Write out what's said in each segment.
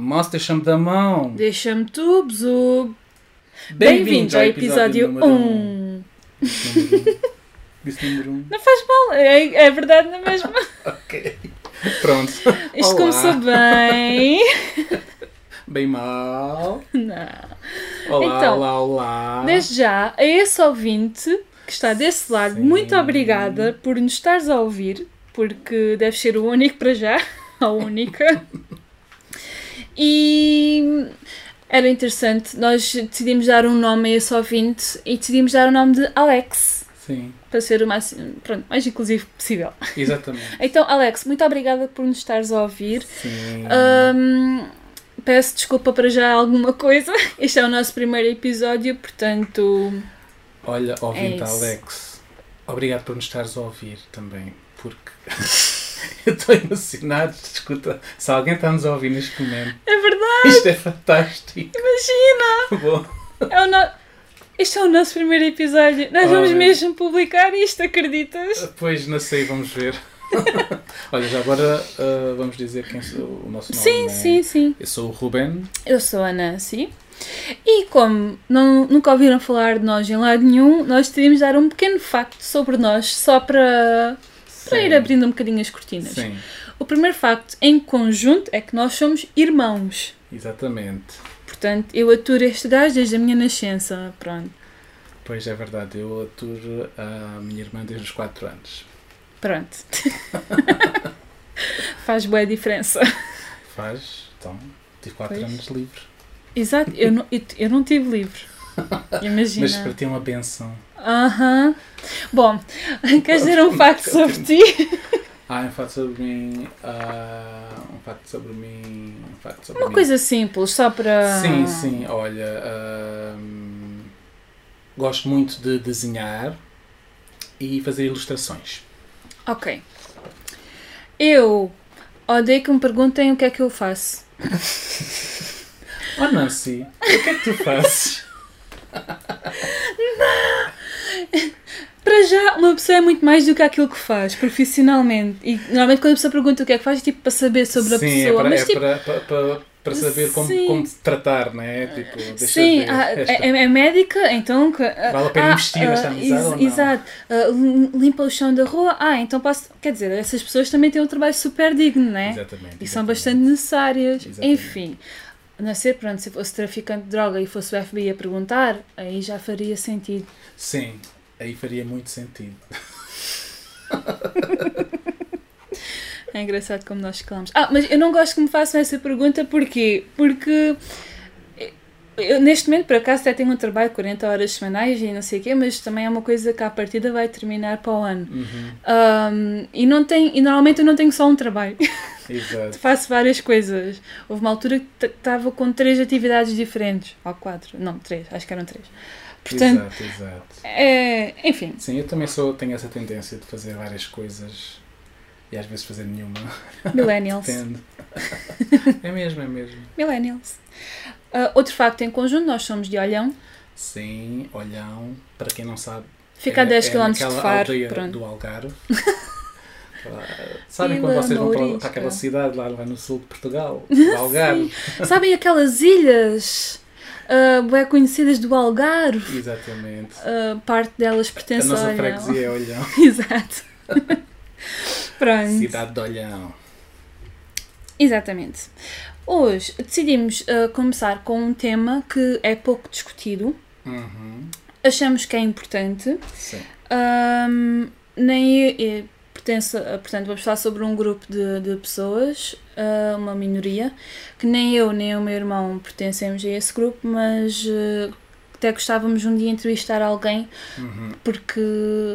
Moço, deixa-me da mão. Deixa-me tu, Bzug. Bem-vindos ao episódio 1. Um. Disse número 1. Um. Não faz mal, é, é verdade na mesma. ok. Pronto. Isto Olá. começou bem. Bem mal. Não. Olá, Então, olá, olá. Desde já, a esse ouvinte que está desse lado, Sim. muito obrigada por nos estares a ouvir, porque deves ser o único para já, a única. E era interessante, nós decidimos dar um nome a esse ouvinte e decidimos dar o nome de Alex, Sim, para ser o mais, pronto, mais inclusivo possível. exatamente. Então, Alex, muito obrigada por nos estares a ouvir. Sim. Hum, peço desculpa para já alguma coisa. Este é o nosso primeiro episódio, portanto. Olha, ouvinte é. Alex, obrigado por nos estares a ouvir também, porque eu estou emocionado. Escuta, se alguém está-nos a ouvir neste momento, É verdade, isto é fantástico. imagina! Bom, É o no... Este é o nosso primeiro episódio. Nós vamos mesmo publicar isto, acreditas? depois não sei, vamos ver. Olha, já agora ah, vamos dizer quem sou o nosso nome. Sim, né? sim, sim. Eu sou o Ruben. Eu sou a Nancy. E como não, nunca ouviram falar de nós em lado nenhum, nós decidimos dar um pequeno facto sobre nós, só para, para ir Sim. abrindo um bocadinho as cortinas. Sim, O primeiro facto em conjunto é que nós somos irmãos. exatamente. Portanto, eu aturo este gajo desde a minha nascença. Pronto. Pois é verdade, eu aturo a minha irmã desde os 4 anos. Pronto. Faz boa diferença. Faz, então, tive 4 Pois. anos livre. Exato, eu não, eu, eu não tive livre. Imagina. Mas para ti é uma benção. Aham. Bom, queres dizer um facto sobre ti? Ah, um facto sobre mim. ah, um facto sobre mim. Um facto sobre Uma mim. coisa simples, só para. Sim, sim, olha. ahm, gosto muito de desenhar e fazer ilustrações. Ok. Eu odeio que me perguntem o que é que eu faço. Oh Nancy, o que é que tu fazes? Para já, uma pessoa é muito mais do que aquilo que faz, profissionalmente. E normalmente quando a pessoa pergunta o que é que faz, é tipo para saber sobre a sim, pessoa. é para, Mas é tipo, para, para, para, para saber como, Sim. como tratar, não é? Tipo, sim, ah, esta. é, é médica, então. que- ah, Vale a pena ah, investir nesta ah, amizade ex- ou não? Exato. Lim- limpa o chão da rua. Ah, então posso. Quer dizer, essas pessoas também têm um trabalho super digno, não é? Exatamente. E são exatamente. bastante necessárias. Exatamente. Enfim, não ser, pronto, se fosse traficante de droga e fosse o FBI a perguntar, aí já faria sentido. Sim, aí faria muito sentido. É engraçado como nós calamos. Ah, mas eu não gosto que me façam essa pergunta, porquê? Porque eu, neste momento, por acaso, até tenho um trabalho de 40 horas semanais e não sei o quê, mas também é uma coisa que à partida vai terminar para o ano. Uhum, Ahm, e, não tem, e normalmente eu não tenho só um trabalho, exato. faço várias coisas. Houve uma altura que estava com três atividades diferentes, ou quatro, não, três, acho que eram três. Portanto, Exato, exato. é, enfim, Sim, eu também sou, tenho essa tendência de fazer várias coisas e às vezes fazer nenhuma. millennials. Depende. é mesmo, é mesmo. Millennials. Ah, outro facto em conjunto, nós somos de Olhão, Sim, olhão, para quem não sabe. fica a 10 km de Faro. Pronto. do Algarve. Sabem quando vocês vão para, para aquela cidade lá, lá no sul de Portugal? Do Algarve. Sabem aquelas ilhas ah, bem conhecidas do Algarve? Exatamente. Ah, parte delas A pertence a nossa Olhão. freguesia é Olhão. Exato. Pronto. Cidade de Olhão. Exatamente. Hoje decidimos ah, começar com um tema que é pouco discutido. Uhum. Achamos que é importante. Sim. Ahm, nem pertence, a- portanto, vamos falar sobre um grupo de, de pessoas, ah, uma minoria, que nem eu nem o meu irmão pertencemos a esse grupo, mas eh, até gostávamos um dia entrevistar alguém Uhum. porque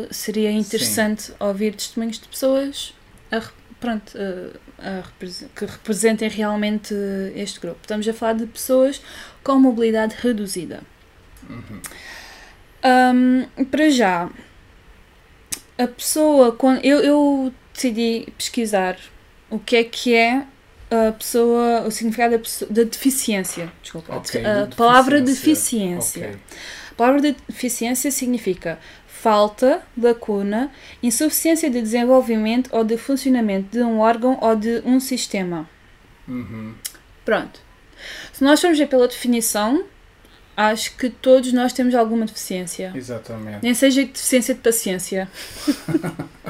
seria interessante ouvir testemunhos de pessoas a pronto, represe- que representem realmente este grupo. Estamos a falar de pessoas com mobilidade reduzida. Uhum. Hum, para já, a pessoa. Quando, eu, eu decidi pesquisar o que é que é a pessoa, o significado da, pessoa- da deficiência. Desculpa. Ok, a de palavra deficiência. deficiência. Ok. A palavra de deficiência significa falta, lacuna, insuficiência de desenvolvimento ou de funcionamento de um órgão ou de um sistema. Uhum. Pronto. Se nós formos ver pela definição, acho que todos nós temos alguma deficiência. Exatamente. Nem seja deficiência de paciência.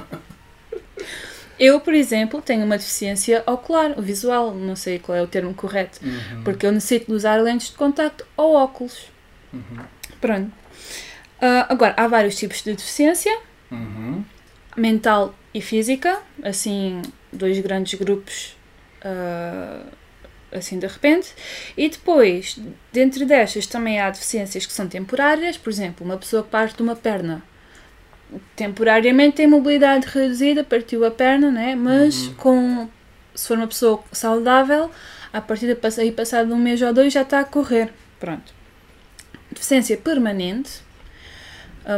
Eu, por exemplo, tenho uma deficiência ocular, visual, não sei qual é o termo correto, Uhum. porque eu necessito de usar lentes de contacto ou óculos. Uhum. Pronto. Ah, agora, há vários tipos de deficiência, Uhum. mental e física, assim, dois grandes grupos, ah, assim de repente. E depois, dentro destas, também há deficiências que são temporárias, por exemplo, uma pessoa que parte de uma perna. Temporariamente tem mobilidade reduzida, partiu a perna, né? mas Uhum. com, se for uma pessoa saudável, a partir de pass- aí passado um mês ou dois já está a correr. Pronto. Deficiência permanente,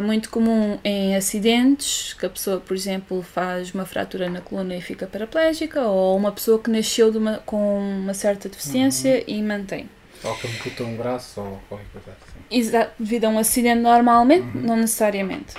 muito comum em acidentes, que a pessoa, por exemplo, faz uma fratura na coluna e fica paraplégica, ou uma pessoa que nasceu uma- com uma certa deficiência e mantém. Ou que amputa um braço ou qualquer coisa assim. Exato, devido a um acidente normalmente, Uhum. não necessariamente.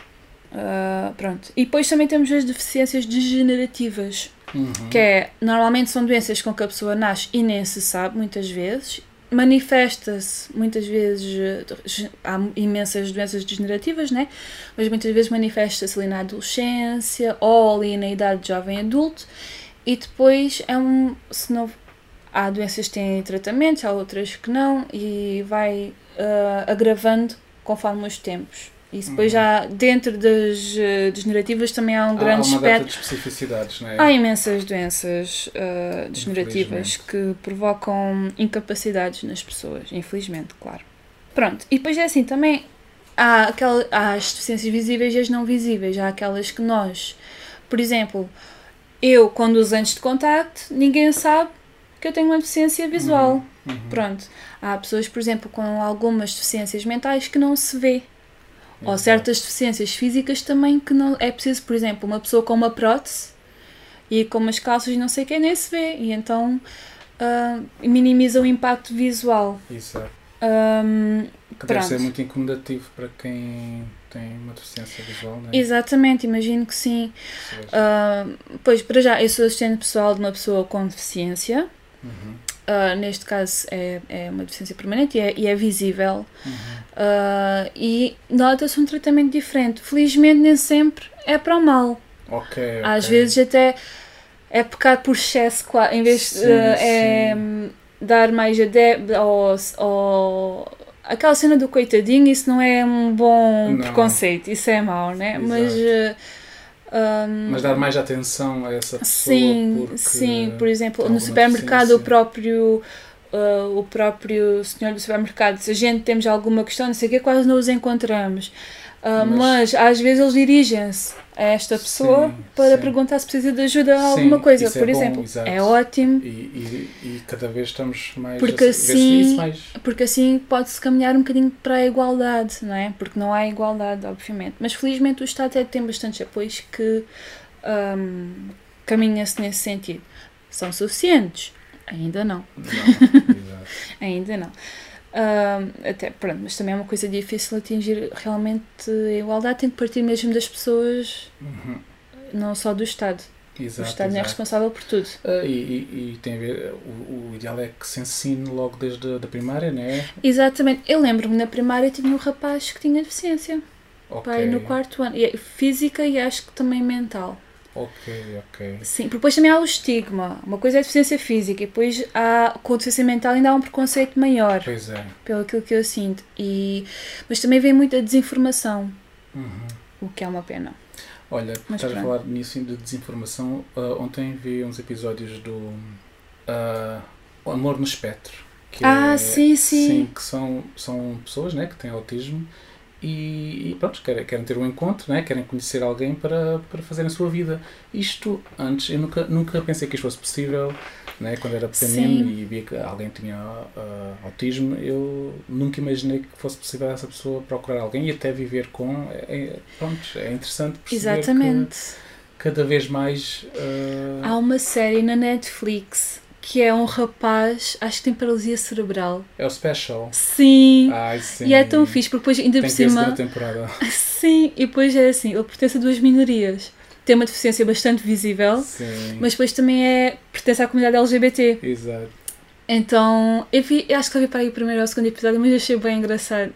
Ah, pronto. E depois também temos as deficiências degenerativas, Uhum. que é, normalmente são doenças com que a pessoa nasce e nem se sabe, muitas vezes. Manifesta-se, muitas vezes, há imensas doenças degenerativas, né? Mas muitas vezes manifesta-se ali na adolescência ou ali na idade jovem adulto. E depois é um. Se não, há doenças que têm tratamentos, há outras que não, e vai ah, agravando conforme os tempos. E depois Uhum. já dentro das eh, degenerativas também há um Há- grande há uma espectro. de especificidades, não é? Há imensas doenças ah, degenerativas que provocam incapacidades nas pessoas, infelizmente, claro. Pronto, e depois é assim, também há, aquela, há as deficiências visíveis e as não visíveis. Há aquelas que nós, por exemplo, eu quando uso lentes de contacto, ninguém sabe que eu tenho uma deficiência visual. Uhum. Pronto. Há pessoas, por exemplo, com algumas deficiências mentais que não se vê. Ou Exato. certas deficiências físicas também que não é preciso, por exemplo, uma pessoa com uma prótese e com umas calças e não sei o que nem se vê e então ah, minimiza o impacto visual. Exato. Ahm, Que deve ser muito incomodativo para quem tem uma deficiência visual, não é? exatamente, imagino que sim. Ou Ah, pois, para já, eu sou assistente pessoal de uma pessoa com deficiência. uhum, Ah, neste caso é, é uma deficiência permanente e é, e é visível. uhum. Ah, e nota-se um tratamento diferente. Felizmente, nem sempre é para o mal. Ok, ok. Às vezes até é pecar por excesso, em vez de Sim, é, hum, dar mais adepto ou, ou aquela cena do coitadinho, isso não é um bom Não. preconceito, isso é mau, né? Exato. Mas, hum, Mas dar mais atenção a essa pessoa sim, porque sim, por exemplo, tem no supermercado o próprio uh, o próprio senhor do supermercado, se a gente temos alguma questão, não sei o que, quase não os encontramos. Uh, Mas- mas... às vezes eles dirigem-se a esta pessoa Sim, para sim. perguntar se precisa de ajuda a Sim, alguma coisa, isso é por bom, exemplo. exato. É ótimo, E, e, e cada vez estamos mais Porque assim- isso mais. porque assim pode-se caminhar um bocadinho para a igualdade, não é? Porque não há igualdade, obviamente. Mas felizmente o Estado até tem bastantes apoios que um, caminha-se nesse sentido. São suficientes? Ainda não. Não. Ainda não. Até, pronto, mas também é uma coisa difícil atingir realmente a igualdade, tem que partir mesmo das pessoas, Uhum. não só do Estado. Exato, o Estado não é responsável por tudo. Ah, e, e, e tem a ver, o, o ideal é que se ensine logo desde a da primária, não é? Exatamente. Eu lembro-me na primária tinha um rapaz que tinha deficiência. Ok, Pai, no quarto ano. E é física e acho que também mental. Ok, ok. Sim, porque depois também há o estigma. Uma coisa é a deficiência física e depois há, com a deficiência mental ainda há um preconceito maior, Pois é. pelo aquilo que eu sinto. E, mas também vem muita desinformação, Uhum. o que é uma pena. Olha, Mas estás a falar nisso de desinformação. ah, ontem vi uns episódios do O Amor no Espectro. Que Ah, é- sim, sim. que são, são pessoas né, que têm autismo e, e pronto, querem, querem ter um encontro, né, querem conhecer alguém para, para fazerem a sua vida. Isto antes, eu nunca, nunca pensei que isto fosse possível. Né, quando era pequenino Sim. e via que alguém tinha ah, autismo, eu nunca imaginei que fosse possível essa pessoa procurar alguém e até viver com. É, é- pronto, é interessante perceber Exatamente. que cada vez mais. ah, Há uma série na Netflix que é um rapaz, acho que tem paralisia cerebral. é o special. Sim. Ai, sim. e é tão fixe, porque depois ainda Tem por cima. temporada. Sim, e depois é assim, ele pertence a duas minorias. Tem uma deficiência bastante visível, Sim. mas depois também é pertence à comunidade LGBT. Exato. Então, eu, vi, eu acho que eu vi para aí o primeiro ou o segundo episódio, mas achei bem engraçado.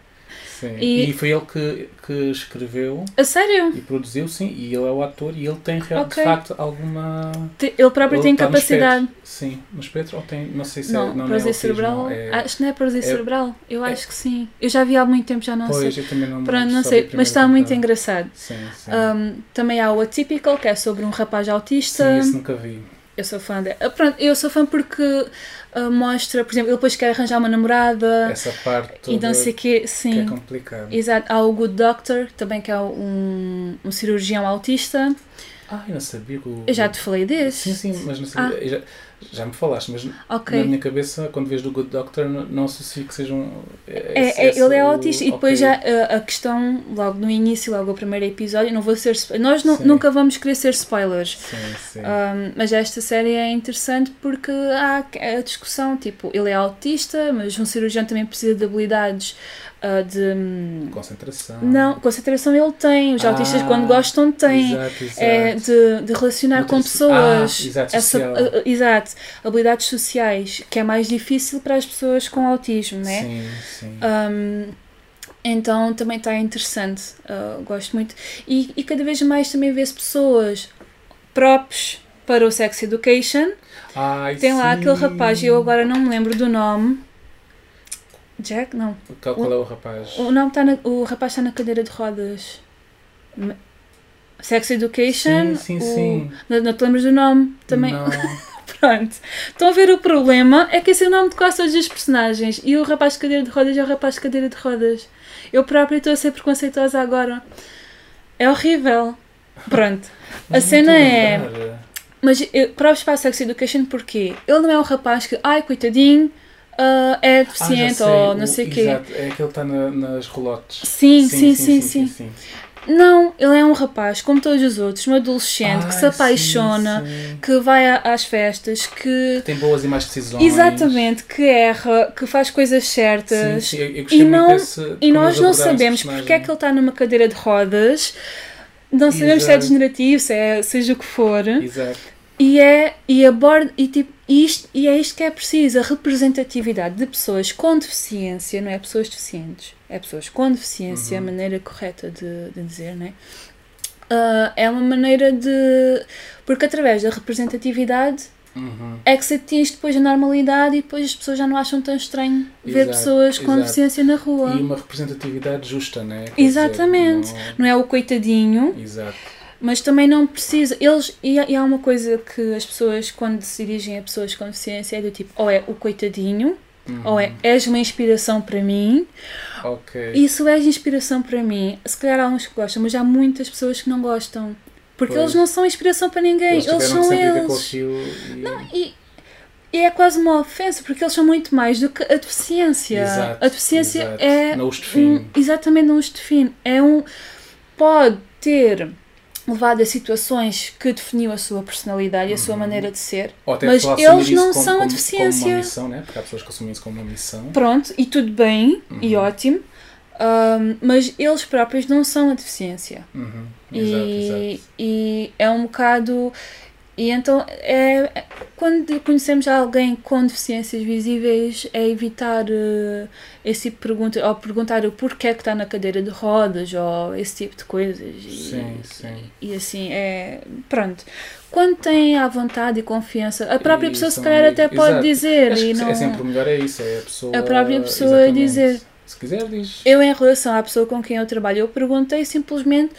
Sim. E- E, foi ele que, que escreveu A sério? e produziu, sim, e ele é o ator e ele tem real- Ok. de facto alguma. Te- Ele próprio Ele tem capacidade. Sim, no espectro ou tem. Não sei se Não, é. Não, é paralisia autismo, cerebral. é- Acho que não é paralisia é- cerebral. Eu é- acho que sim. Eu já vi há muito tempo, já não Pois, sei. eu também não Pronto, não sei. Mas está muito engraçado. Sim, sim. Um, também há o Atypical, que é sobre um rapaz autista. sim, esse nunca vi. Eu sou fã de... Ah, Pronto, eu sou fã porque ah, mostra, por exemplo, ele depois quer arranjar uma namorada Essa parte toda e não sei que Sim. é complicada. Exato. Há o Good Doctor, também que é um, um cirurgião autista. Ah, eu não sabia que o. Eu já te falei desse. Sim, sim, mas não sabia. Ah. Já, me falaste, mas Ok. na minha cabeça, quando vês do Good Doctor, não, não associo que seja um. É, é, ele é autista e depois já a, a questão, logo no início, logo o primeiro episódio, não vou ser. Nós Sim. nunca vamos querer ser spoilers. Sim, sim. Um, mas esta série é interessante porque há a discussão, tipo, ele é autista, mas um cirurgião também precisa de habilidades ah, de. hum, Concentração. Não, concentração ele tem, os Ah, autistas quando gostam têm. Exato, exato. É de, de relacionar com Nutrici- pessoas. Ah, exato, Essa- a- exato. Habilidades sociais, que é mais difícil para as pessoas com autismo, né? Sim, sim. Um, então também está interessante, uh, gosto muito. E, e cada vez mais também vê-se pessoas próprios para o Sex Education. Ai, Tem lá sim. aquele rapaz, eu agora não me lembro do nome. Jack? Não. Qual, qual é o rapaz? O, nome tá na, o rapaz está na cadeira de rodas. Sex Education. Sim, sim, o- sim. Não, não te lembras do nome? Também. Não. Pronto. Estão a ver o problema? É que esse é o nome de quase todos os personagens. E o rapaz de cadeira de rodas é o rapaz de cadeira de rodas. Eu própria estou a ser preconceituosa agora. É horrível. Pronto. A não cena é-. Mas eu próprio para a Sex Education porquê? Ele não é um rapaz que, ai, coitadinho, ah, é Ah, deficiente sei, ou não sei o quê. Exato, é aquele que está na- nas rolotes. Sim sim sim, sim, Não, ele é um rapaz, como todos os outros, um adolescente que se Ai, apaixona, sim, sim. que vai a- às festas, que. Tem boas e más decisões. Exatamente, que erra, que faz coisas Sim, certas. sim, E não- desse, E nós não sabemos porque é que ele está numa cadeira de rodas, não sabemos se é Exato. degenerativo, se é, seja o que for. Exato. E é, e aborda, e, tipo, isto, e é isto que é preciso, a representatividade de pessoas com deficiência, não é pessoas deficientes, é pessoas com deficiência, Uhum. a maneira correta de, de dizer, não é? Ah, é uma maneira de. Porque através da representatividade Uhum. é que se atinge depois a normalidade e depois as pessoas já não acham tão estranho ver Exato, pessoas com exato. deficiência na rua. E uma representatividade justa, né? Quer Exatamente. dizer, Não é o coitadinho, não- Exato. Mas também não precisa. Eles, e, há- e há uma coisa que as pessoas, quando se dirigem a pessoas com deficiência, é do tipo: ou é o coitadinho, Uhum. ou é és uma inspiração para mim. Ok. Isso és inspiração para mim. Se calhar há uns que gostam, mas há muitas pessoas que não gostam. Porque Pois. eles não são inspiração para ninguém, Eles eles, são eles. e... E, e é quase uma ofensa, porque eles são muito mais do que a deficiência. Exato, a deficiência exato. é. Não os define. um- exatamente, não os define. É um. Pode ter levado a situações que definiu a sua personalidade e a sua Uhum. maneira de ser. Mas eles não como, são a como, deficiência. Como uma missão, né? Porque há pessoas que assumem isso como uma missão. Pronto, e tudo bem, e Uhum. ótimo. ahm, mas eles próprios não são a deficiência. Uhum. Exato, e, exato. e é um bocado. E então, é, é- quando conhecemos alguém com deficiências visíveis, é evitar eh, esse tipo de pergunta, ou perguntar o porquê é que está na cadeira de rodas, ou esse tipo de coisas. E, Sim, sim. E assim, é. Pronto. Quando tem à vontade e confiança, a própria E pessoa se calhar até amigos. pode Exato. dizer. Acho E que não... é sempre o melhor é isso, é a pessoa... A própria pessoa dizer. Se quiser, diz. Eu, em relação à pessoa com quem eu trabalho, eu perguntei simplesmente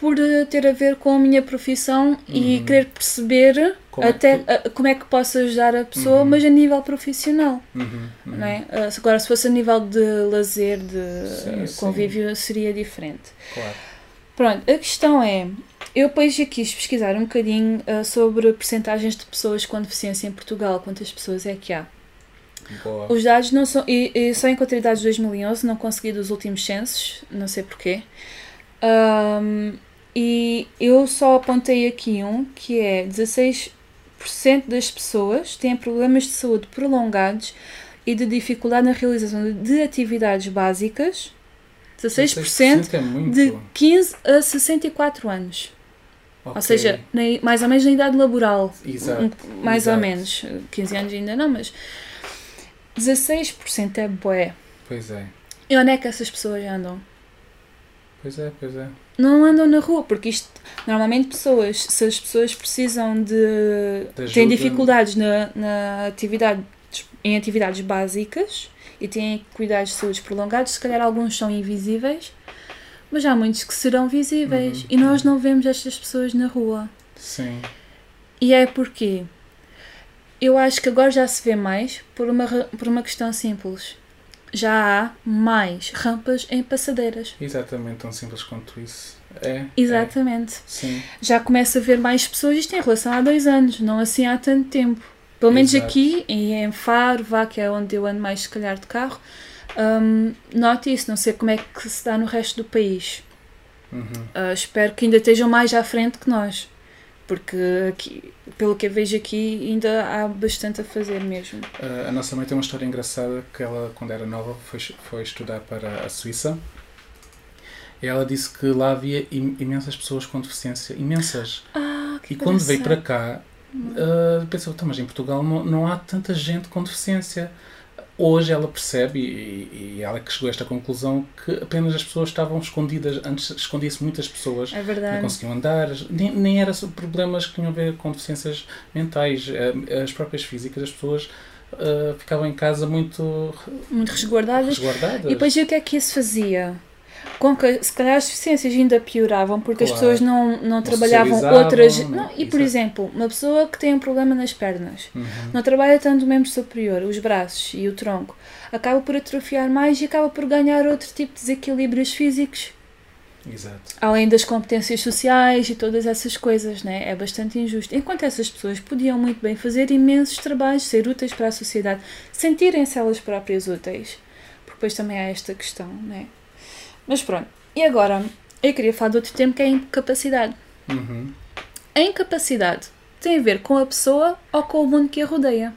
por eh, ter a ver com a minha profissão e Uhum. querer perceber Como é até que- eh, como é que posso ajudar a pessoa, Uhum. mas a nível profissional. Uhum, uhum. Não é? Eh, agora, se fosse a nível de lazer, de Sim, eh, sim. convívio, seria diferente. Claro. Pronto, a questão é: eu depois já quis pesquisar um bocadinho eh, sobre percentagens de pessoas com deficiência em Portugal, quantas pessoas é que há. Boa. Os dados não são. E, e só encontrei dados de 2011, não consegui dos últimos censos, não sei porquê. Ahm, e eu só apontei aqui um que é 16% das pessoas têm problemas de saúde prolongados e de dificuldade na realização de- de atividades básicas. 16% é muito. de 15 a 64 anos. Ou Ok. seja, na- mais ou menos na idade laboral. Exato. Um- mais exato. ou menos. 15 anos ainda não, mas. 16% é bué. Pois é. E onde é que essas pessoas andam? Pois é, pois é. Não andam na rua, porque isto, normalmente pessoas, se as pessoas precisam de, De têm dificuldades na, na atividade, em atividades básicas e têm cuidados de saúde prolongados, se calhar alguns são invisíveis, mas há muitos que serão visíveis Uhum. e nós não vemos estas pessoas na rua. Sim. E é porque eu acho que agora já se vê mais por uma, por uma questão simples. Já há mais rampas em passadeiras. Exatamente, tão simples quanto isso. É. é. Exatamente. Sim. Já começa a ver mais pessoas, isto em relação a dois anos, não assim há tanto tempo. Pelo menos Exato. aqui, em Faro, vá, que é onde eu ando mais se calhar de carro, hum, noto isso, não sei como é que se dá no resto do país. Uhum. Ah, espero que ainda estejam mais à frente que nós, porque aqui, pelo que eu vejo aqui ainda há bastante a fazer mesmo. Uh, a nossa mãe tem uma história engraçada que ela, quando era nova, foi, foi estudar para a Suíça. E ela disse que lá havia im- imensas pessoas com deficiência. Imensas. Ah, que E quando veio para cá, uh, pensou, "Então, mas em Portugal não, não há tanta gente com deficiência. Hoje ela percebe, e, e ela que chegou a esta conclusão, que apenas as pessoas estavam escondidas. Antes escondia-se muitas pessoas É não verdade. conseguiam andar, nem, nem era sobre problemas que tinham a ver com deficiências mentais, eh, as próprias físicas, as pessoas eh, ficavam em casa muito Muito resguardadas. resguardadas. E depois o que é que isso fazia? Com que, se calhar as deficiências ainda pioravam porque as Claro. pessoas não, não, trabalhavam outras. não- Não, e por exato. exemplo, uma pessoa que tem um problema nas pernas Uhum. não trabalha tanto o membro superior, os braços e o tronco, acaba por atrofiar mais e acaba por ganhar outro tipo de desequilíbrios físicos, Exato. além das competências sociais e todas essas coisas, né? É bastante injusto. Enquanto essas pessoas podiam muito bem fazer imensos trabalhos, ser úteis para a sociedade, sentirem-se elas próprias úteis. Porque depois também há esta questão, né? Mas pronto. E agora, eu queria falar de outro tema que é a incapacidade. Uhum. A incapacidade tem a ver com a pessoa ou com o mundo que a rodeia.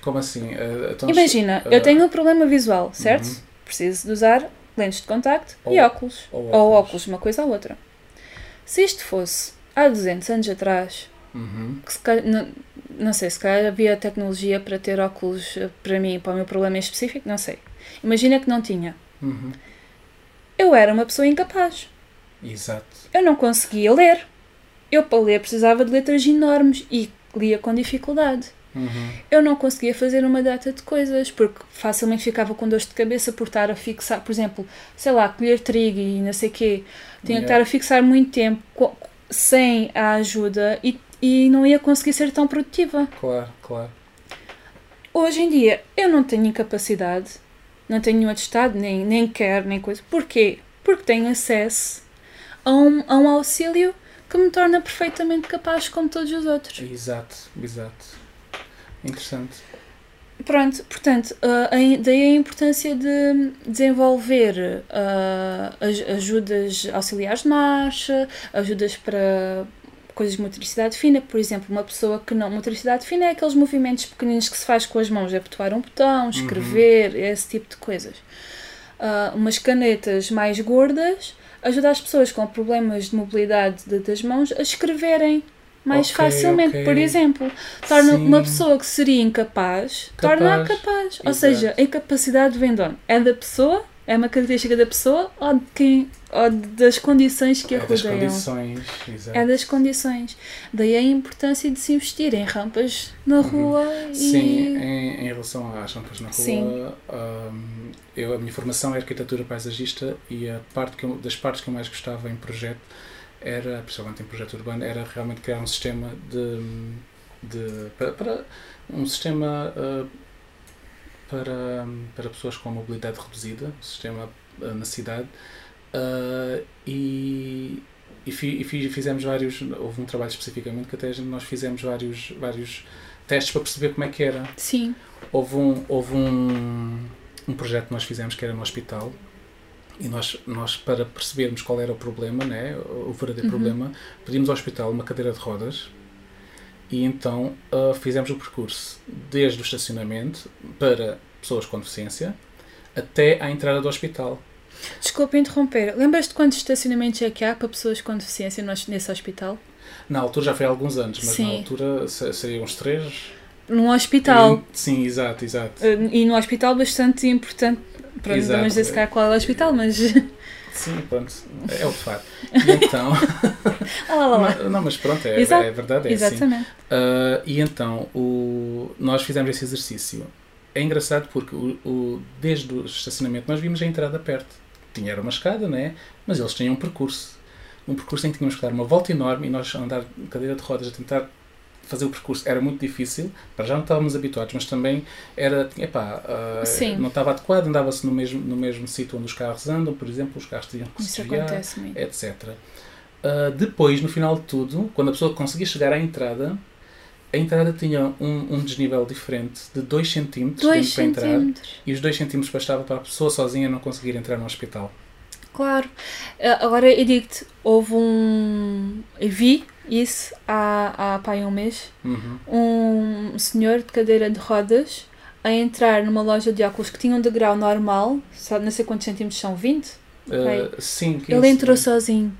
Como assim? Eh, então, Imagina, eh, eu tenho um problema visual, certo? Uhum. Preciso de usar lentes de contacto e Ou- óculos. ou Ou óculos. óculos, uma coisa ou outra. Se isto fosse há 200 anos atrás, Uhum. que se calhar, não, não sei, se calhar havia tecnologia para ter óculos eh, para mim, para o meu problema em específico, não sei. Imagina que não tinha. Uhum. Eu era uma pessoa incapaz. Exato. Eu não conseguia ler. Eu, para ler, precisava de letras enormes e lia com dificuldade. Uhum. Eu não conseguia fazer uma data de coisas, porque facilmente ficava com dores de cabeça por estar a fixar, por exemplo, sei lá, colher trigo e não sei o quê. Tinha que Yeah. estar a fixar muito tempo sem a ajuda e, e não ia conseguir ser tão produtiva. Claro, claro. Hoje em dia, eu não tenho incapacidade, não tenho nenhum atestado, nem, nem quero, nem coisa. Porquê? Porque tenho acesso a um, a um auxílio que me torna perfeitamente capaz como todos os outros. Exato, exato. Interessante. Pronto, portanto, a- daí a importância de desenvolver aj- ajudas auxiliares de marcha, ajudas para coisas de motricidade fina, por exemplo, uma pessoa que não. Motricidade fina é aqueles movimentos pequeninos que se faz com as mãos, apertar um botão, escrever, esse tipo de coisas. Ah, umas canetas mais gordas ajuda as pessoas com problemas de mobilidade de- das mãos a escreverem mais Ok, facilmente, ok. por exemplo. Torna Sim. uma pessoa que seria incapaz, torna-a Capaz. capaz. Ou seja, a incapacidade vem de onde? É da pessoa? É uma característica da pessoa ou, de quem, ou das condições que a É das rodeiam? condições. Exato. É das condições. Daí a importância de se investir em rampas na rua e. Uhum. Sim, em, em relação às rampas na rua, Sim. hum, eu, a minha formação é arquitetura paisagista e a parte que eu- das partes que eu mais gostava em projeto era, principalmente em projeto urbano, era realmente criar um sistema de, de para, para- um sistema uh, para, para pessoas com mobilidade reduzida, sistema uh, na cidade uh, e, e, fi- e fi- fizemos vários, houve um trabalho especificamente que até nós fizemos vários, vários testes para perceber como é que era. Sim. Houve um, houve um, um projeto que nós fizemos que era no hospital e nós, nós para percebermos qual era o problema, né, o verdadeiro Uhum. problema, pedimos ao hospital uma cadeira de rodas e então ah, fizemos o percurso desde o estacionamento para pessoas com deficiência até à entrada do hospital. Desculpa interromper. Lembras-te quantos estacionamentos é que há para pessoas com deficiência nesse hospital? Na altura já foi há alguns anos, mas Sim. na altura se- seriam uns três. Num hospital. Sim, exato, exato. Uh, E num hospital bastante importante. Pronto, Exato. não vamos dizer se calhar qual é o hospital, mas. Sim, pronto, é o fato. E então. Ah, lá, lá. Mas- não, mas pronto, é, é verdade, é assim. Exatamente. Ah, e então, o, nós fizemos esse exercício. É engraçado porque o, o- desde o estacionamento nós vimos a entrada perto. Tinha era uma escada, né? Mas eles tinham um percurso. Um percurso em que tínhamos que dar uma volta enorme e nós andar de cadeira de rodas a tentar fazer o percurso era muito difícil. Para já não estávamos habituados, mas também era, epá, ah, Sim. não estava adequado, andava-se no mesmo, no mesmo sítio onde os carros andam, por exemplo, os carros tinham que se desviar etc. Uh, depois, no final de tudo, quando a pessoa conseguia chegar à entrada, a entrada tinha um, um desnível diferente de 2 cm Dois para entrar e os 2 cm bastava para a pessoa sozinha não conseguir entrar no hospital. Claro. Ah, Agora eu digo-te, houve um. Eu vi isso há, há pá, aí um mês. Uhum. Um senhor de cadeira de rodas a entrar numa loja de óculos que tinha um degrau normal, só não sei quantos centímetros são, 20? Uh, sim, que Ele entrou sozinho.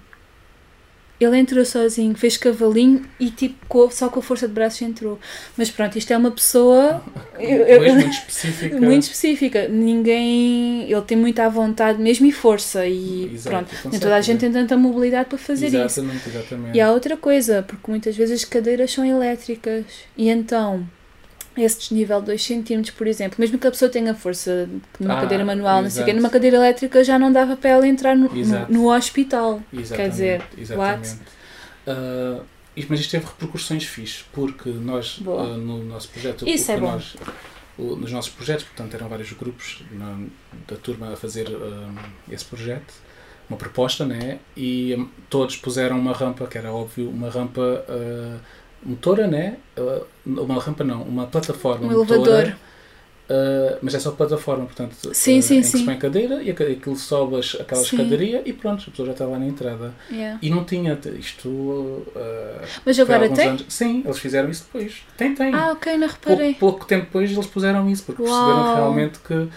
Ele entrou sozinho, fez cavalinho e tipo só com a força de braços entrou. Mas pronto, isto é uma pessoa eu- eu- muito específica. muito específica. Ninguém. Ele tem muita vontade mesmo e força. E Exato, pronto, nem toda a gente tem tanta mobilidade para fazer isso. Exatamente, exatamente. E há outra coisa, porque muitas vezes as cadeiras são elétricas e então esse desnível de 2 cm, por exemplo, mesmo que a pessoa tenha força numa Ah, cadeira manual, não sei o quê, numa cadeira elétrica já não dava para ela entrar no, no, no hospital. Exatamente, Quer dizer, exatamente. Isto- mas isto teve repercussões fixes, porque nós, ah, no nosso projeto, Isso é bom. nós- o- nos nossos projetos, portanto, eram vários grupos na- da turma a fazer ah, esse projeto, uma proposta, né? E hum, todos puseram uma rampa, que era óbvio, uma rampa motora, né? Ah, uma rampa não, uma plataforma Um motora, elevador. ah, mas é só plataforma, portanto, Sim, ah, sim, em que se sim. põe a cadeira e aquilo sobe aquela Sim. escadaria e pronto, a pessoa já está lá na entrada. Yeah. E não tinha isto. uh, Mas agora tem? anos. Sim, eles fizeram isso depois. Tem, tem. Ah, ok, não pouco, reparei. pouco tempo depois eles puseram isso, porque Uau. perceberam realmente que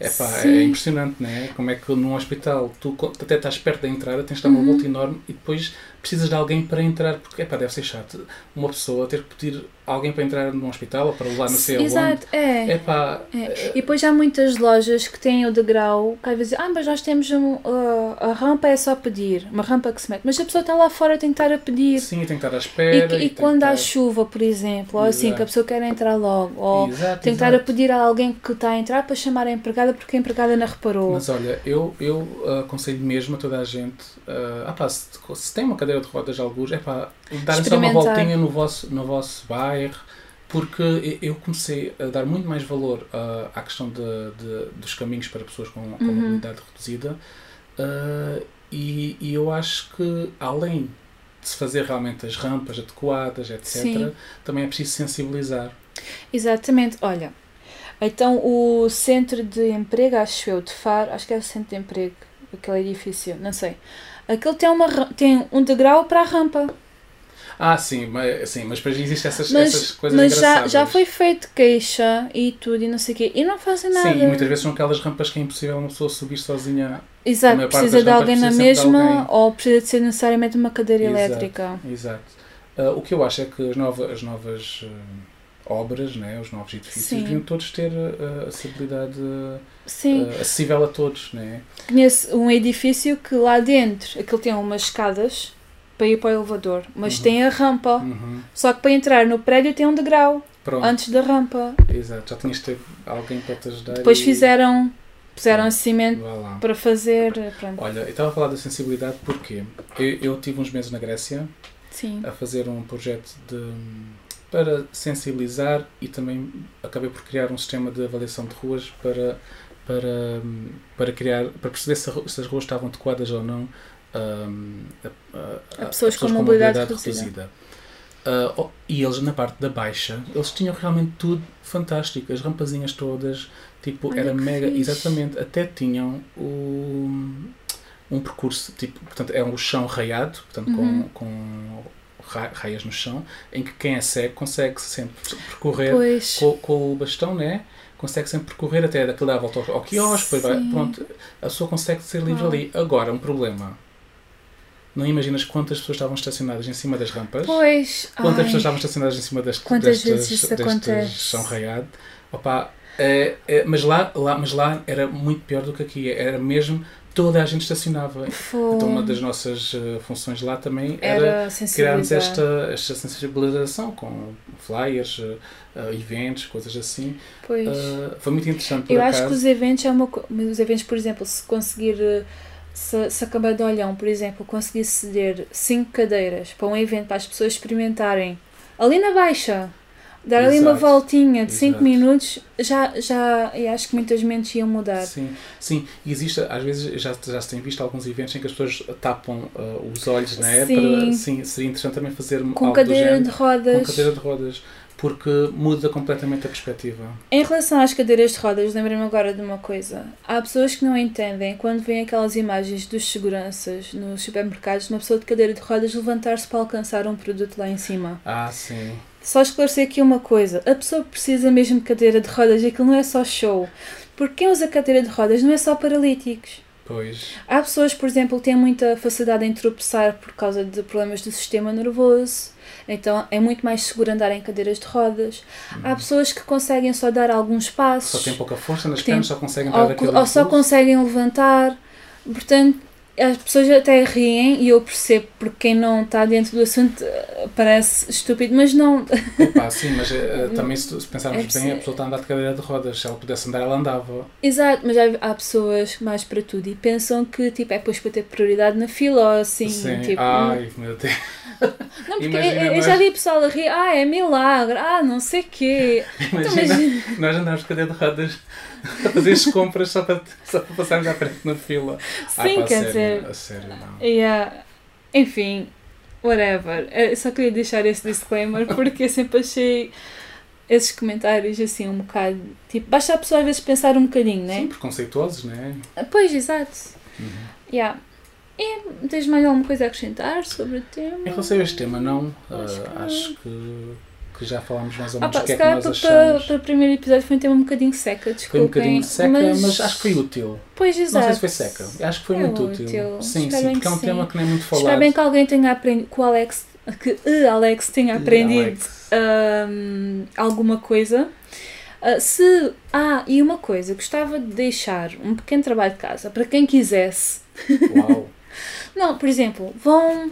epá, é impressionante, não é? Como é que num hospital tu até estás perto da entrada, tens de dar uma Uhum. volta enorme e depois precisas de alguém para entrar, porque epá, deve ser chato uma pessoa ter que pedir alguém para entrar num hospital ou para levar não sei aonde. Exato, é. Epá, É. E depois há muitas lojas que têm o degrau, que às vezes, ah, mas nós temos um, uh, a rampa é só pedir, uma rampa que se mete, mas a pessoa está lá fora tem que estar a pedir. sim, tem que estar à E, espera. e tem que quando há estar- chuva, por exemplo, ou assim, Exato. que a pessoa quer entrar logo, ou Exato, tem que estar a pedir a alguém que está a entrar para chamar a empregada porque a empregada não reparou. Mas olha, eu, eu aconselho mesmo a toda a gente, ah, ah, pá, se, se tem uma cadeira de rodas de alguns, é pá, darem só uma voltinha no vosso, no vosso bairro, porque eu comecei a dar muito mais valor ah, à questão de, de- dos caminhos para pessoas com, com Uhum. mobilidade reduzida ah, e, e eu acho que além de se fazer realmente as rampas adequadas, etc., Sim. também é preciso sensibilizar. Exatamente, olha. Então o centro de emprego, acho eu, de Faro, acho que é o centro de emprego, aquele edifício, não sei. Aquele tem, uma, tem um degrau para a rampa. Ah, sim, mas, sim, mas depois existem essas, Mas, essas coisas mas já, engraçadas. já foi feito queixa e tudo e não sei o quê. E não fazem nada. Sim, e muitas vezes são aquelas rampas que é impossível uma pessoa subir sozinha. Exato, precisa de alguém na precisa de mesma alguém. ou precisa de ser necessariamente uma cadeira Exato. elétrica. Exato. Ah, o que eu acho é que as, nova, as novas ah, obras, né, os novos edifícios, Sim. deviam todos ter ah, acessibilidade acessível a todos. Né? conheço um edifício que lá dentro, aquilo tem umas escadas para ir para o elevador, mas Uhum. tem a rampa. Uhum. Só que para entrar no prédio tem um degrau Pronto, antes da rampa. exato. Já tinhas ter alguém para te ajudar. Depois e... fizeram, puseram cimento Vá lá. para fazer. Pronto. Olha, eu estava a falar da sensibilidade porque eu, eu tive uns meses na Grécia Sim. a fazer um projeto de, para sensibilizar e também acabei por criar um sistema de avaliação de ruas para, para, para, criar, para perceber se, se as ruas estavam adequadas ou não hum, a, a- A pessoas com mobilidade reduzida. Ah, oh, e eles na parte da baixa, eles tinham realmente tudo fantástico, as rampazinhas todas, tipo, Olha era mega, fixe. exatamente, até tinham o, um percurso, tipo, portanto, é um chão raiado, portanto, Uhum. com, com ra- raias no chão, em que quem é cego consegue sempre percorrer com, com o bastão, né? Consegue sempre percorrer até daquele à volta ao, quiosque, depois vai, Sim. pronto, a pessoa consegue ser livre ali. Agora, um problema. Não imaginas quantas pessoas estavam estacionadas em cima das rampas. Pois. Quantas ai, pessoas estavam estacionadas em cima das, Quantas destas, vezes isso acontece? chão raiado. Opa, é, é, mas, lá, lá, mas lá era muito pior do que aqui. Era mesmo, toda a gente estacionava. foi- Então uma das nossas eh, funções lá também era, era criarmos esta, esta sensibilização com flyers, eh, eventos, coisas assim. Pois. Eh, foi muito interessante Eu acaso. acho que os eventos é uma os eventos, por exemplo, se conseguir se, se a Câmara de Olhão, por exemplo, conseguir ceder cinco cadeiras para um evento para as pessoas experimentarem ali na baixa, dar ali uma Exato. voltinha de cinco Exato. minutos, já, já eu acho que muitas mentes iam mudar. Sim, sim, e existe, às vezes já, já se tem visto alguns eventos em que as pessoas tapam eh, os olhos, né? Sim. Para, sim, seria interessante também fazer Com algo cadeira de rodas. com cadeira de rodas, porque muda completamente a perspectiva. Em relação às cadeiras de rodas, lembrei-me agora de uma coisa. Há pessoas que não entendem quando veem aquelas imagens dos seguranças nos supermercados, uma pessoa de cadeira de rodas levantar-se para alcançar um produto lá em cima. Ah, sim. Só esclarecer aqui uma coisa: a pessoa precisa mesmo de cadeira de rodas e aquilo não é só show. Porque quem usa cadeira de rodas não é só paralíticos. Pois. Há pessoas, por exemplo, que têm muita facilidade em tropeçar por causa de problemas do sistema nervoso. Então é muito mais seguro andar em cadeiras de rodas. Há pessoas que conseguem só dar alguns passos. Só tem pouca força nas pernas, só conseguem dar ou, ou só conseguem levantar. Portanto, as pessoas até riem e eu percebo porque quem não está dentro do assunto eh, parece estúpido, mas não. Epá, sim, mas eh, também se, se pensarmos É bem, a pessoa está a andar de cadeira de rodas. Se ela pudesse andar, ela andava. Exato, mas há, há pessoas mais para tudo e pensam que tipo, é depois para ter prioridade na fila ou assim. sim. Tipo, Ai, meu Deus. não, porque imagina eu, eu nós- já vi pessoal a rir, ah, é milagre, ah, não sei quê. Então, Imagina nós andarmos de cadeira de rodas a fazer as compras só para, só para passarmos à frente na fila. Ah, Sim, quer sério, dizer, A sério, não. Yeah. Enfim, whatever. Eu só queria deixar esse disclaimer porque eu sempre achei esses comentários assim um bocado. Tipo, basta a pessoa às vezes pensar um bocadinho, né? Sim, preconceituosos, não é? Pois, exato. Uhum. Yeah. E tens mais alguma coisa a acrescentar sobre o tema? Em relação a este tema, não. Acho Ah, que- acho que, que já falámos mais ou Ah, menos pá, o que se é que calhar nós para, para, o primeiro episódio foi um tema um bocadinho seca, desculpem. Foi um bocadinho seca, mas, acho que foi útil. Pois, exato. Não sei se foi seca. Acho que foi É muito útil. útil. Sim, Espero sim, porque é um que tema sim. que nem é muito Espero falado. bem que alguém tenha aprendido, que o Alex, que o Alex tenha aprendido Alex. hum, alguma coisa. Ah, se. Ah, e uma coisa, gostava de deixar um pequeno trabalho de casa para quem quisesse. Uau. Não, por exemplo, vão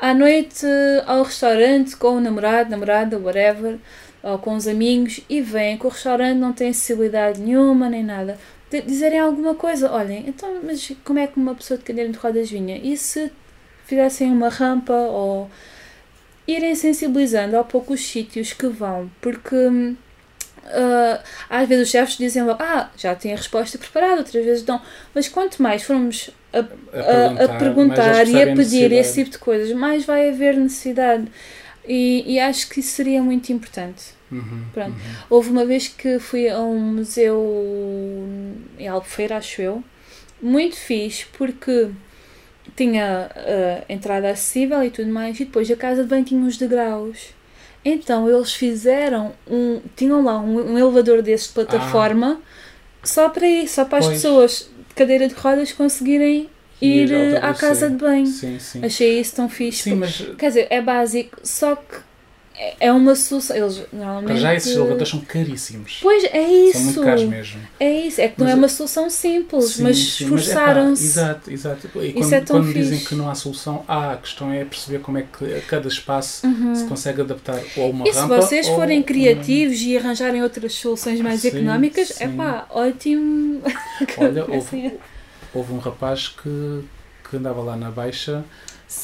à noite ao restaurante com o namorado, namorada, whatever, ou com os amigos e vêm que o restaurante não tem acessibilidade nenhuma nem nada. Dizerem alguma coisa, olhem, então, mas como é que uma pessoa de cadeira de rodas vinha? E se fizessem uma rampa ou irem sensibilizando ao pouco os sítios que vão, porque ah, às vezes os chefes dizem logo, ah, já tem a resposta preparada, outras vezes não, mas quanto mais formos a, a, a perguntar e a pedir esse tipo de coisas, mais vai haver necessidade. E, e acho que isso seria muito importante. Uhum, Pronto. uhum. Houve uma vez que fui a um museu em Albufeira, acho eu, muito fixe, porque tinha a entrada acessível e tudo mais, e depois a casa de banho tinha uns degraus. Então eles fizeram um. tinham lá um, um elevador desses de plataforma só para isso, só para as Pois. pessoas cadeira de rodas conseguirem ir, Ir à casa de banho. Sim, sim. Achei isso tão fixe. Sim, mas Quer dizer, é básico, só que é- é uma solução. Eles para normalmente. já esses elevadores são caríssimos. Pois é São isso. muito caros mesmo. É isso. É que não Mas é é- uma solução simples, Sim, mas epá, esforçaram-se. Exato, exato. E quando, é quando dizem que não há solução, há a questão é perceber como é que cada espaço Uhum. se consegue adaptar ou a uma E se rampa vocês ou forem uma- criativos e arranjarem outras soluções mais Sim, económicas, é pá, ótimo. Olha, Assim, houve, houve um rapaz que, que andava lá na Baixa.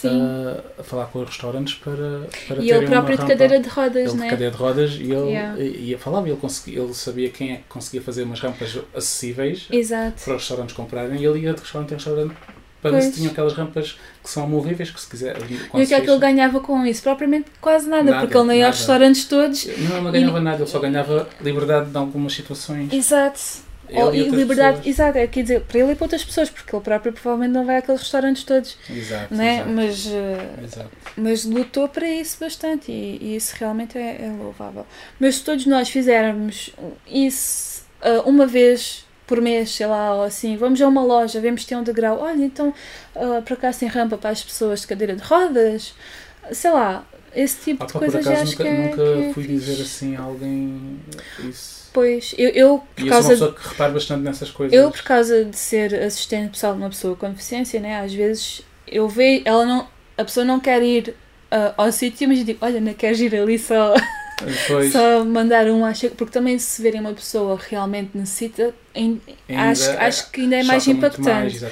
A, a falar com os restaurantes para, para e ele próprio de cadeira de rodas, ele de né? cadeira de rodas e ele Yeah. e, e falava, ele, conseguia, ele sabia quem é que conseguia fazer umas rampas acessíveis Exato. para os restaurantes comprarem e ele ia de restaurante em restaurante para se tinham aquelas rampas que são amovíveis, que se quiser. E o que é que ele ganha? ganhava com isso? Propriamente quase nada, Nada, porque ele nem ia aos restaurantes todos. Não, não ganhava nada, ele só ganhava liberdade em algumas situações. Exato. Ele Ou- e liberdade, pessoas. exato, é, quer dizer, para ele e para outras pessoas, porque ele próprio provavelmente não vai àqueles restaurantes todos, Exato, né? exato, Mas, eh, exato. mas lutou para isso bastante e, e isso realmente é, é louvável. Mas se todos nós fizermos isso ah, uma vez por mês, sei lá, ou assim, vamos a uma loja, vemos que tem um degrau, olha, então uh, para cá tem rampa para as pessoas de cadeira de rodas, sei lá, esse tipo Ah, de pá, por coisas já acaso acho nunca, que é. nunca que é fui fixe. dizer assim a alguém isso. Pois, eu, eu por E eu sou uma causa pessoa que repara bastante nessas coisas. Eu, por causa de ser assistente pessoal de uma pessoa com deficiência, né, às vezes eu vejo, ela não, a pessoa não quer ir ah, ao sítio, mas eu digo, olha, não queres ir ali só, Depois, só mandar um acho porque também se verem uma pessoa realmente necessita, ainda acho, acho que ainda é mais impactante. mais,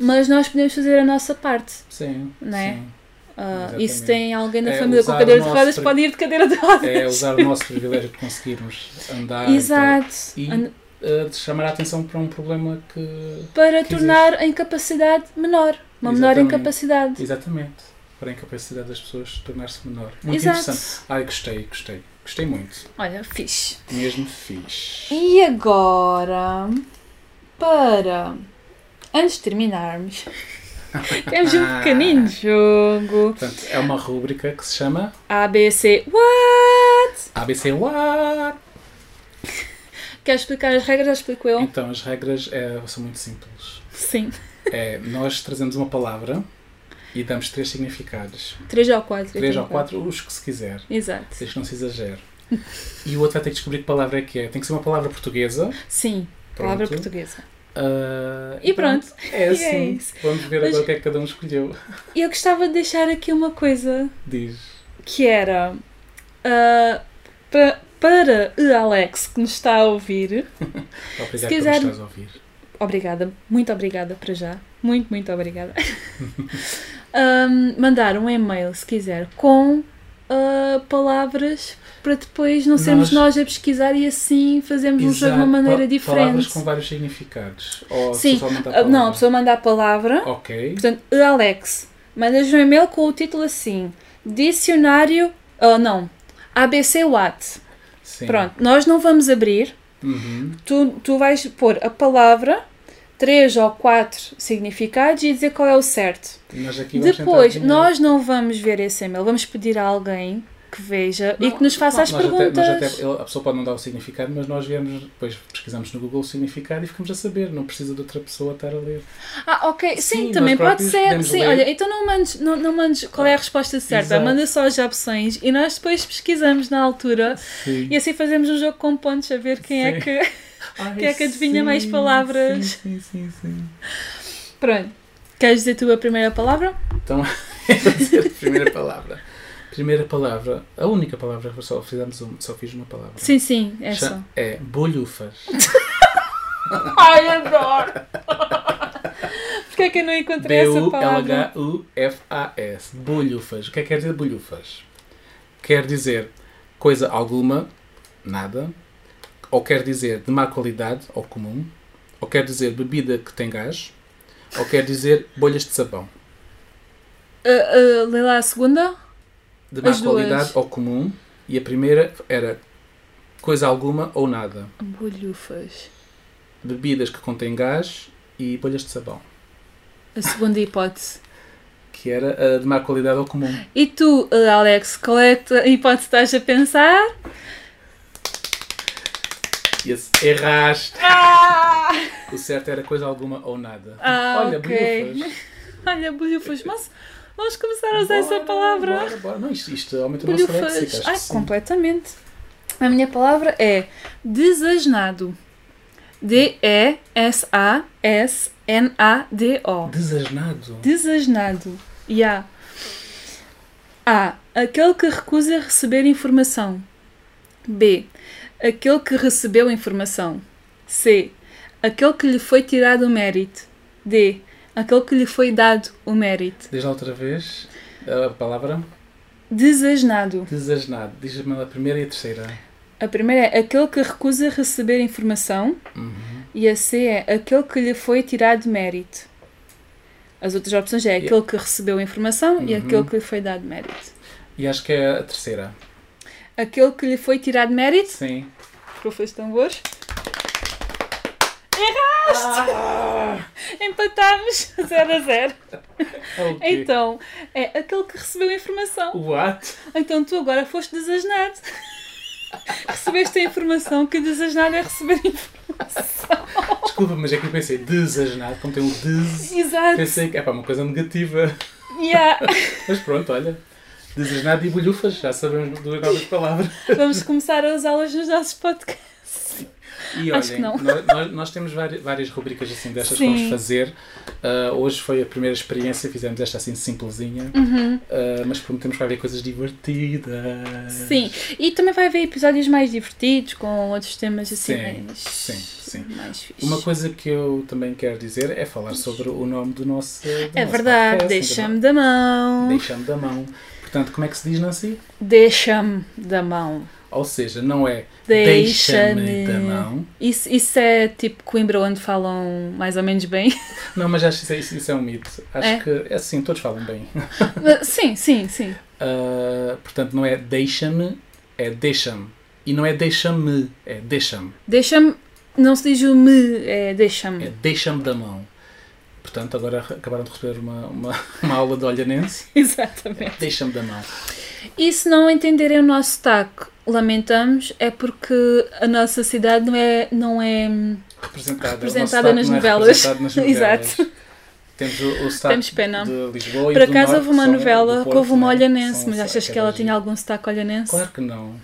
mas nós podemos fazer a nossa parte. Sim, Não é? sim. Ah, e se tem alguém na É família com cadeira de rodas, pode ir de cadeira de rodas. É usar o nosso privilégio de conseguirmos andar Exato. E- And- uh, de chamar a atenção para um problema que. Para que tornar a incapacidade menor. Uma menor Exatamente. incapacidade. Exatamente. Para a incapacidade das pessoas tornar-se menor. Muito Exato. interessante. Ai, gostei, gostei. Gostei muito. Olha, fixe. Mesmo fixe. E agora, para. Antes de terminarmos, temos um pequenino jogo. Portanto, é uma rúbrica que se chama ABC. What? ABC What? Queres explicar as regras? Já explico eu? Então, as regras é, são muito simples. Sim. É, nós trazemos uma palavra e damos três significados. Três ou quatro. Três ou quatro, os que se quiser. Exato. Desde que não se exagere. E o outro vai ter que descobrir que palavra é que é. Tem que ser uma palavra portuguesa. Sim. Palavra Pronto. portuguesa. Ah, E pronto. É E assim. é isso. Vamos ver Mas- agora o que é que cada um escolheu. Eu gostava de deixar aqui uma coisa Diz. que era. ah, pa- para o Alex que nos está a ouvir, Obrigado quiser- por nos estás a ouvir. Obrigada, muito obrigada para já. Muito, muito obrigada. Ahm, mandar um e-mail, se quiser, com ah, palavras para depois não sermos Nós- nós a pesquisar e assim fazemos um jogo de uma maneira Pa- Palavras diferente. com vários significados. Ou Sim. mandar Ah, não, a pessoa manda a palavra, Ok. portanto, Alex, mandas um e-mail com o título assim: Dicionário. Oh, não. ABC What. Sim. Pronto, nós não vamos abrir. Uhum. tu, tu vais pôr a palavra, três ou quatro significados e dizer qual é o certo. E Depois, nós não vamos ver esse e-mail, vamos pedir a alguém que veja e Não, que nos faça não, as nós até- perguntas. até- ele- a pessoa pode não dar o significado, mas nós viemos, depois pesquisamos no Google o significado e ficamos a saber. Não precisa de outra pessoa estar a ler. Ah, ok, sim, Sim, também pode ser. Sim, ler. olha, então não mandes, não, não mandes qual é a resposta certa, Exato. manda só as opções e nós depois pesquisamos na altura Sim. e assim fazemos um jogo com pontos a ver quem é Sim. que. Ai, quem é que adivinha mais sim, palavras? Sim, sim, sim. sim. Pronto. Queres dizer tu a primeira palavra? Então, vou dizer a primeira palavra. Primeira palavra, a única palavra, só, fizemos um, só fiz uma palavra. Sim, sim, é Cha- só. É bolhufas. Ai, adoro! Porquê é que eu não encontrei essa palavra? B-U-L-H-U-F-A-S. Bolhufas. O que é que quer dizer bolhufas? Quer dizer coisa alguma, nada. Ou quer dizer de má qualidade, ou comum. Ou quer dizer bebida que tem gás. Ou quer dizer bolhas de sabão. Uh, uh, lê lá a segunda. De má As duas. qualidade ou comum. E a primeira era coisa alguma ou nada. Bolhufas. Bebidas que contêm gás e bolhas de sabão. A segunda hipótese. Que era a de má qualidade ou comum. E tu, uh, Alex, qual é a hipótese que estás a pensar? Erraste. Ah! O certo era coisa alguma ou nada. Ah, Olha, ok. bolhufas. Olha, bolhufas. Mas vamos começar a usar essa Bora, palavra. Bora, bora. Não, isto, isto aumenta o nosso léxico. Ai, sim. completamente. A minha palavra é desasnado. D-E-S-A-S-N-A-D-O. Desasnado. Desasnado. Ya. A. Aquele que recusa receber informação. B. Aquele que recebeu informação. C. Aquele que lhe foi tirado o mérito. D. Aquele que lhe foi dado o mérito. Diz lá outra vez a palavra Desasnado. desasnado. Diz-me a primeira e a terceira. A primeira é aquele que recusa receber informação. Uhum. E a C é aquele que lhe foi tirado mérito. As outras opções é aquele que recebeu informação e Uhum. aquele que lhe foi dado mérito. E acho que é a terceira. Aquele que lhe foi tirado mérito. Sim. Professor tambores. Ah, Empatámos 0 a 0. é o quê? Então, é aquele que recebeu a informação. What? Então tu agora foste desasnado. Recebeste a informação que desasnado é receber informação. desculpa, mas é que eu pensei desajenado, como tem o des. Exato. Pensei que é pá, uma coisa negativa. Yeah. Mas pronto, olha. Desajenado e bolhufas, já sabemos duas novas palavras. Vamos começar a usá-las nos nossos podcasts. E Acho olhem, que não. Nós, nós- temos várias, várias rubricas assim destas que Sim. vamos fazer. Ah, hoje foi a primeira experiência, fizemos esta assim simplesinha, Uhum. Ah, mas prometemos que vai haver coisas divertidas. Sim, e também vai haver episódios mais divertidos com outros temas assim Sim, mais, sim, sim. mais fixe. Uma coisa que eu também quero dizer é falar sobre o nome do nosso. do É nosso verdade, deixa-me da mão. Deixa-me da mão. Portanto, como é que se diz, Nancy? Deixa-me da mão. Ou seja, não é Deixa-me. deixa-me da mão. Isso, isso é tipo Coimbra onde falam mais ou menos bem. Não, mas acho que isso é, isso- isso é um mito. Acho É? que é assim, todos falam bem. sim, sim, sim. Ah, portanto, não é deixa-me, é deixa-me. E não é deixa-me, é deixa-me. Deixa-me. Não se diz o me, é É deixa-me. deixa-me da mão. Portanto, agora acabaram de receber uma, uma, uma aula de olhanense. Exatamente. Deixa-me da mão. E se não entenderem o nosso sotaque, lamentamos, é porque a nossa cidade não é. Não é Representada, Representada nas é novelas. representado nas novelas. Exato. Temos o, o sotaque Temos pena. de Lisboa Por e do acaso houve uma novela que houve uma é? olhanense, mas achas que ela tinha algum sotaque olhanense? Claro que não.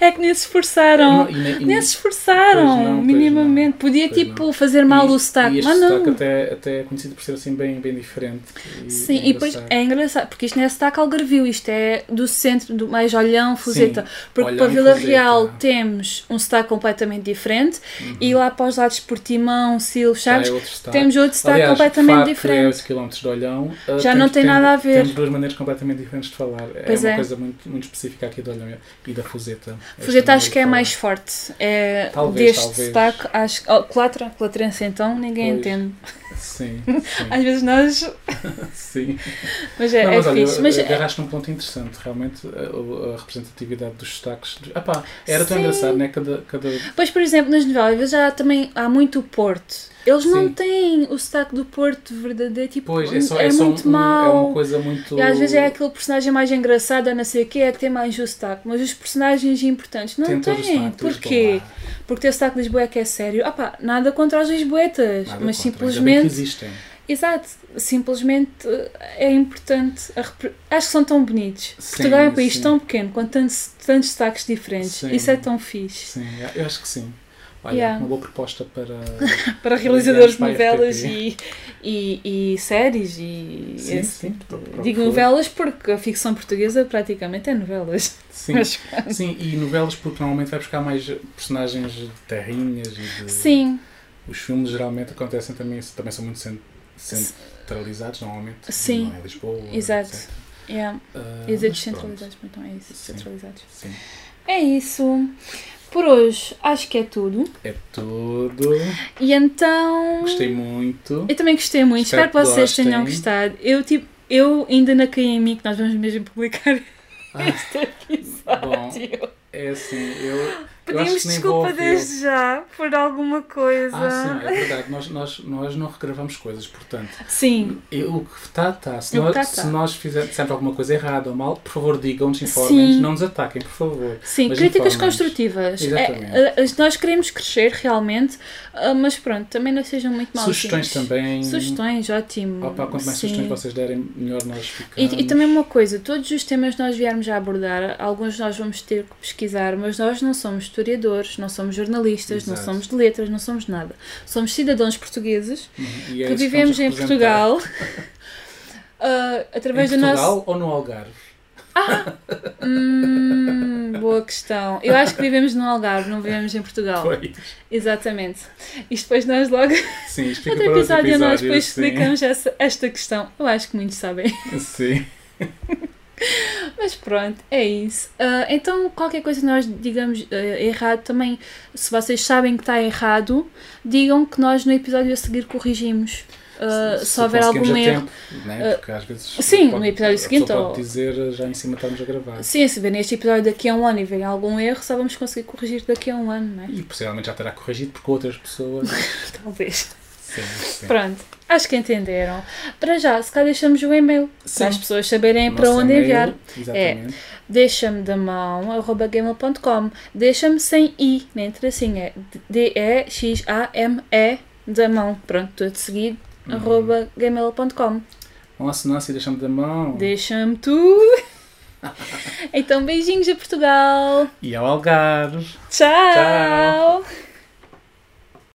É que nem se esforçaram. Não, e nem- e Nem se esforçaram, não, minimamente. Podia Pois tipo fazer mal e, o sotaque, mas não. sotaque até, até é conhecido por ser assim bem, bem diferente. Sim, é e depois é engraçado, porque isto não é sotaque algarvio, isto é do centro, do mais olhão, fuzeta. Porque Olhão para Vila Fuzeta. Real temos um sotaque completamente diferente Uhum. e lá para os lados de Portimão, Silves, Já Chaves, é outro temos outro sotaque completamente Faro, É diferente. 8 km de Olhão, uh, Já não tem nada a ver. Temos duas maneiras completamente diferentes de falar. Pois é uma é. coisa muito, muito específica aqui de Olhão e da Fuzeta. Esta Fuzeta acho que é de mais forte. É Talvez, deste talvez. sotaque, acho que. Oh, Clatra, Clatrense então, ninguém Pois. entende. Sim, Às sim. vezes nós. sim. Mas é, Não, é mas olha, fixe. Mas é- agarraste num ponto interessante, realmente, a, a representatividade dos sotaques. Ah pá, era tão Sim. engraçado, né? Cada, cada, Pois, por exemplo, nas novelas, às já também há muito Porto. Eles não Sim. têm o sotaque do Porto verdadeiro, tipo, Pois, é só, é só muito um- mau. É uma coisa muito. E às vezes é aquele personagem mais engraçado, ou não sei o quê, é que tem mais o sotaque. Mas os personagens importantes não Tem têm. Porquê? Porque ter o sotaque de Lisboa é que é sério. Ah pá, nada contra os lisboetas, Nada mas contra, que simplesmente... existem. Exato, simplesmente eh, é importante. a repre- Acho que são tão bonitos. Sim, Portugal é um país sim. tão pequeno, com tantos, tantos sotaques diferentes. Sim. Isso é tão fixe. Sim, eu acho que sim. Olha, Yeah. uma boa proposta para. Para realizadores de novelas e, e, e séries e. Sim, esse sim. tipo Digo novelas porque a ficção portuguesa praticamente é novelas. Sim, Mas- sim, e novelas porque normalmente vai buscar mais personagens de terrinhas e de. Sim, Os filmes geralmente acontecem também, também são muito cen- centralizados, normalmente. Sim, Não é Lisboa. exato. etc. yeah. Ah, e mas descentralizados, mas não é isso, descentralizados. Sim. É isso. Por hoje acho que é tudo. É tudo. E então. Gostei muito. Eu também gostei muito, Espero espero, que vocês tenham gostado. Eu tipo, eu ainda não caí em mim que nós vamos mesmo publicar Ah, este episódio. é assim, eu. Pedimos desculpa desde já por alguma coisa. Ah, sim, é verdade. Nós, nós, nós não regravamos coisas, portanto. Sim, o que está, está. Se nós, tá, se tá. nós fizermos sempre alguma coisa errada ou mal, por favor, digam-nos, informem-nos, não nos ataquem, por favor. sim, Mas críticas construtivas. Exatamente. É, é, nós queremos crescer realmente, ah, mas pronto, também não sejam muito mal Sugestões também. Sugestões, ótimo. Opa, quanto mais sim. sugestões vocês derem, melhor nós ficamos. E, e também uma coisa, todos os temas que nós viermos a abordar, alguns nós vamos ter que pesquisar, mas nós não somos historiadores, não somos jornalistas, não Exato. somos de letras, não somos nada. Somos cidadãos portugueses Uhum, e é que vivemos vamos em. Portugal ah, Em através do Portugal nosso. ou no Algarve? Hum, boa questão. Eu acho que vivemos no Algarve, não vivemos em Portugal. Pois. Exatamente. Isto depois nós logo. Sim, explica Outro outro episódio nós episódio. depois sim. explicamos essa, esta questão. Eu acho que muitos sabem. Sim. Mas pronto, é isso. Ah, então, qualquer coisa que nós digamos ah, errado, também, se vocês sabem que está errado, digam que nós no episódio a seguir corrigimos. Ah, se, houver algum erro. Tempo, né? Porque às vezes. sim, pode- no episódio seguinte, ou- Pode dizer já em cima estamos a gravar. Sim, se ver neste episódio daqui a um ano e verem algum erro, só vamos conseguir corrigir daqui a um ano, não é? E possivelmente já terá corrigido porque outras pessoas. Talvez. Sim, sim. Pronto, acho que entenderam. Para já, se calhar deixamos o e-mail Sim. para as pessoas saberem para onde enviar. Exatamente. Deixa-me da mão, arroba gmail.com. Deixa-me sem i, nem tracinho, é D-E-X-A-M-E da mão. Pronto, tudo seguido, Uhum. arroba gmail.com. Vão assinar e deixam-me da mão. Deixa-me tu. então, beijinhos a Portugal. E ao Algarve. Tchau.